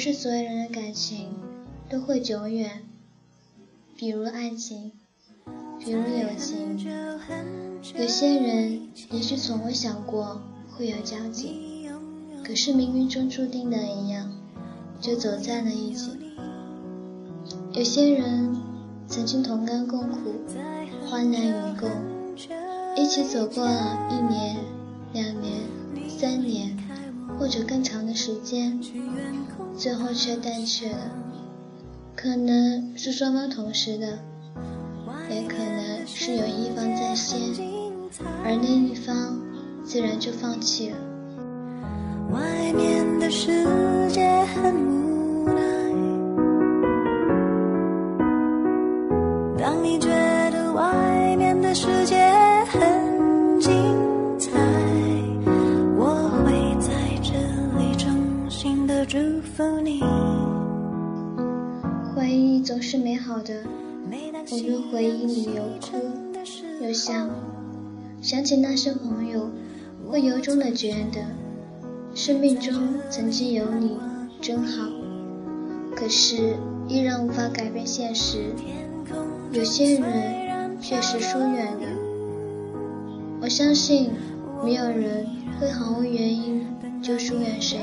不是所有人的感情都会久远，比如爱情，比如友情。有些人也许从未想过会有交集，可是冥冥中注定的一样，就走在了一起。有些人曾经同甘共苦，患难与共，一起走过了一年、两年、三年，或者更长的时间，最后却淡去了。可能是双方同时的，也可能是有一方在先，而另一方自然就放弃了。外面的世界总是美好的，我用回忆里有哭有笑，想起那些朋友，会由衷的觉得，生命中曾经有你真好。可是依然无法改变现实，有些人确实疏远了。我相信，没有人会毫无原因就疏远谁。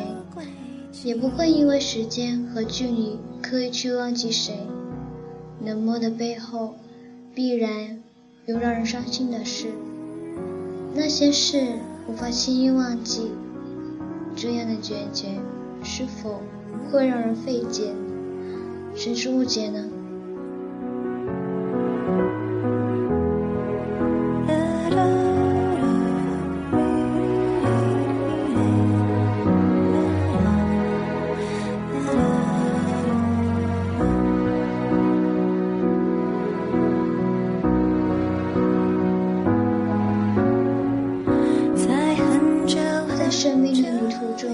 也不会因为时间和距离刻意去忘记谁。冷漠的背后，必然有让人伤心的事。那些事无法轻易忘记，这样的决绝是否会让人费解，甚至误解呢？生命的旅途中，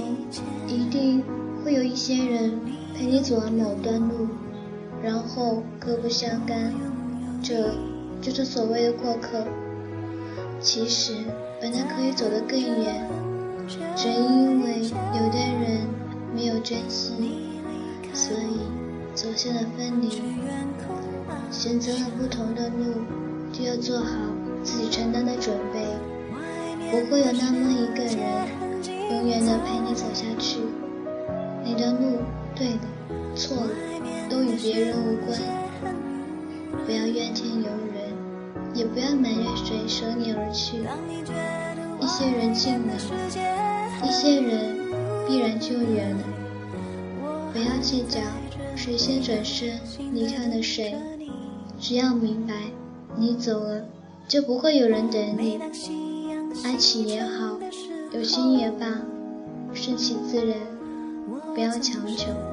一定会有一些人陪你走完某段路，然后各不相干，这就是所谓的过客。其实本来可以走得更远，只因为有的人没有珍惜，所以走向了分离。选择了不同的路，就要做好自己承担的准备。不会有那么一个人，永远的陪你走下去。你的路对了。错了，都与别人无关。不要怨天尤人，也不要埋怨谁舍你而去。一些人近了，一些人必然就远了。不要计较谁先转身离开了谁，只要明白，你走了就不会有人等你。爱情也好，有心也罢，顺其自然，不要强求。